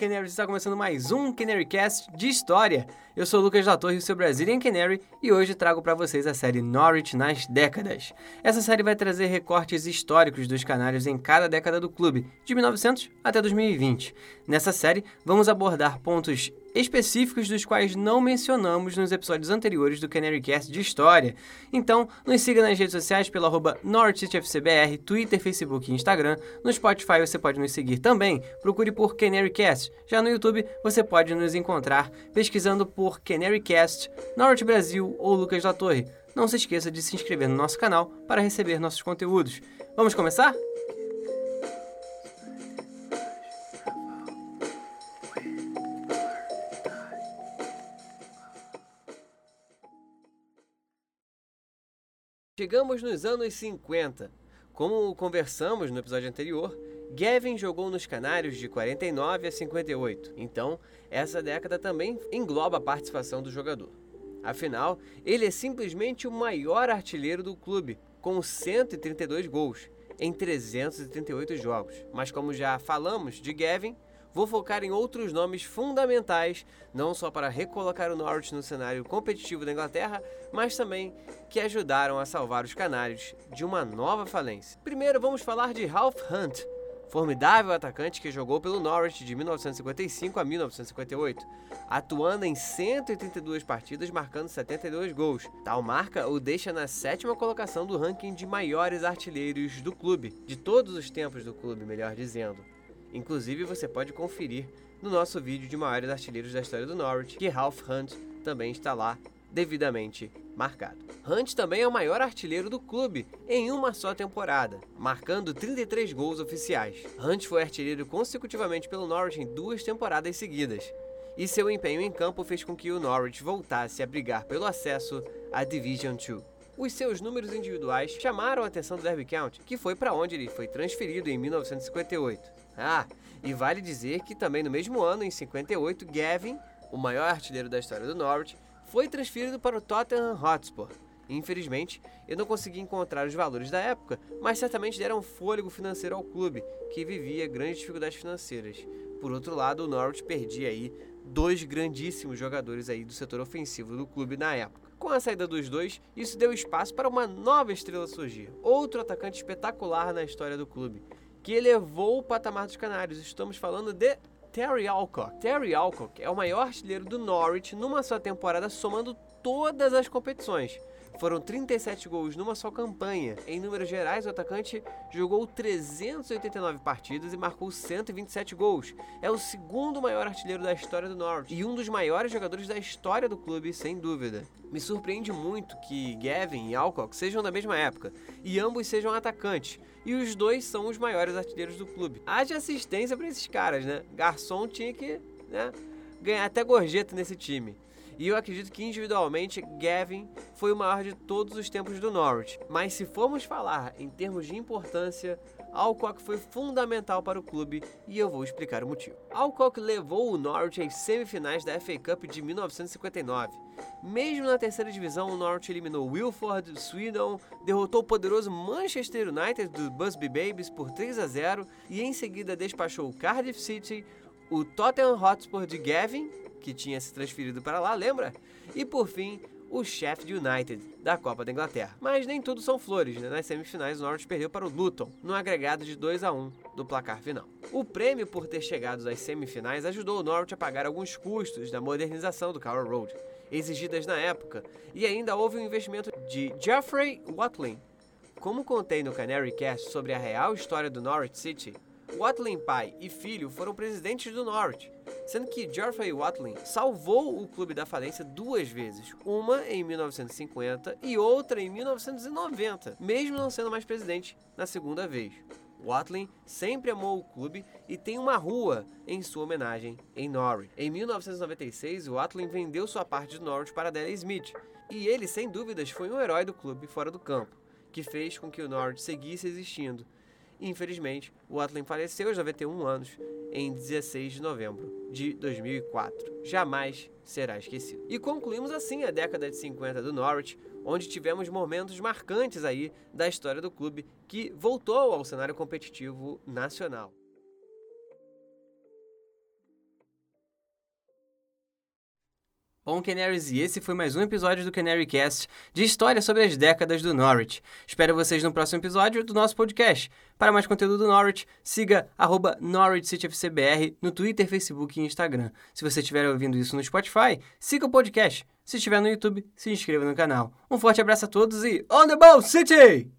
Canary! Está começando mais um CanaryCast de história. Eu sou o Lucas da Torre, o seu Brazilian Canary, e hoje trago para vocês a série Norwich nas décadas. Essa série vai trazer recortes históricos dos canários em cada década do clube, de 1900 até 2020. Nessa série, vamos abordar pontos específicos dos quais não mencionamos nos episódios anteriores do CanaryCast de História. Então, nos siga nas redes sociais pelo arroba Twitter, Facebook e Instagram. No Spotify você pode nos seguir também, procure por CanaryCast. Já no YouTube você pode nos encontrar pesquisando por CanaryCast, Norte Brasil ou Lucas da Torre. Não se esqueça de se inscrever no nosso canal para receber nossos conteúdos. Vamos começar? Chegamos nos anos 50. Como conversamos no episódio anterior, Gavin jogou nos Canários de 49 a 58, então essa década também engloba a participação do jogador. Afinal, ele é simplesmente o maior artilheiro do clube, com 132 gols em 338 jogos. Mas como já falamos de Gavin, vou focar em outros nomes fundamentais, não só para recolocar o Norwich no cenário competitivo da Inglaterra, mas também que ajudaram a salvar os Canários de uma nova falência. Primeiro vamos falar de Ralph Hunt, formidável atacante que jogou pelo Norwich de 1955 a 1958, atuando em 132 partidas, marcando 72 gols. Tal marca o deixa na sétima colocação do ranking de maiores artilheiros do clube, de todos os tempos do clube, melhor dizendo. Inclusive, você pode conferir no nosso vídeo de maiores artilheiros da história do Norwich, que Ralph Hunt também está lá devidamente marcado. Hunt também é o maior artilheiro do clube em uma só temporada, marcando 33 gols oficiais. Hunt foi artilheiro consecutivamente pelo Norwich em duas temporadas seguidas, e seu empenho em campo fez com que o Norwich voltasse a brigar pelo acesso à Division 2. Os seus números individuais chamaram a atenção do Derby County, que foi para onde ele foi transferido em 1958. Ah, e vale dizer que também no mesmo ano, em 58, Gavin, o maior artilheiro da história do Norwich, foi transferido para o Tottenham Hotspur. Infelizmente, eu não consegui encontrar os valores da época, mas certamente deram fôlego financeiro ao clube, que vivia grandes dificuldades financeiras. Por outro lado, o Norwich perdia aí dois grandíssimos jogadores aí do setor ofensivo do clube na época. Com a saída dos dois, isso deu espaço para uma nova estrela surgir, outro atacante espetacular na história do clube, que elevou o patamar dos Canários. Estamos falando de Terry Alcock. Terry Alcock é o maior artilheiro do Norwich numa só temporada, somando todas as competições. Foram 37 gols numa só campanha. Em números gerais, o atacante jogou 389 partidas e marcou 127 gols. É o segundo maior artilheiro da história do Norwich e um dos maiores jogadores da história do clube, sem dúvida. Me surpreende muito que Gavin e Alcock sejam da mesma época e ambos sejam atacantes. E os dois são os maiores artilheiros do clube. Haja assistência para esses caras, né? Garçom tinha que né, ganhar até gorjeta nesse time. E eu acredito que individualmente Gavin foi o maior de todos os tempos do Norwich. Mas se formos falar em termos de importância, Alcock foi fundamental para o clube e eu vou explicar o motivo. Alcock levou o Norwich às semifinais da FA Cup de 1959. Mesmo na terceira divisão, o Norwich eliminou Wilford, Swindon, derrotou o poderoso Manchester United do Busby Babies por 3 a 0 e em seguida despachou o Cardiff City, o Tottenham Hotspur de Gavin que tinha se transferido para lá, lembra? E por fim, o Sheffield United, da Copa da Inglaterra. Mas nem tudo são flores, né? Nas semifinais, o Norwich perdeu para o Luton, no agregado de 2 a 1 do placar final. O prêmio por ter chegado às semifinais ajudou o Norwich a pagar alguns custos da modernização do Carroll Road, exigidas na época, e ainda houve um investimento de Geoffrey Watling. Como contei no Canary Cast sobre a real história do Norwich City, Watling pai e filho foram presidentes do Norwich, sendo que Geoffrey Watling salvou o clube da falência duas vezes, uma em 1950 e outra em 1990, mesmo não sendo mais presidente na segunda vez. Watling sempre amou o clube e tem uma rua em sua homenagem em Norwich. Em 1996, Watling vendeu sua parte do Norwich para Daley Smith, e ele, sem dúvidas, foi um herói do clube fora do campo, que fez com que o Norwich seguisse existindo Infelizmente, o Atlan faleceu aos 91 anos em 16 de novembro de 2004. Jamais será esquecido. E concluímos assim a década de 50 do Norwich, onde tivemos momentos marcantes aí da história do clube que voltou ao cenário competitivo nacional. Bom, Canaries, e esse foi mais um episódio do Canary Cast de história sobre as décadas do Norwich. Espero vocês no próximo episódio do nosso podcast. Para mais conteúdo do Norwich, siga arroba NorwichCityFCBR no Twitter, Facebook e Instagram. Se você estiver ouvindo isso no Spotify, siga o podcast. Se estiver no YouTube, se inscreva no canal. Um forte abraço a todos e On the Ball City!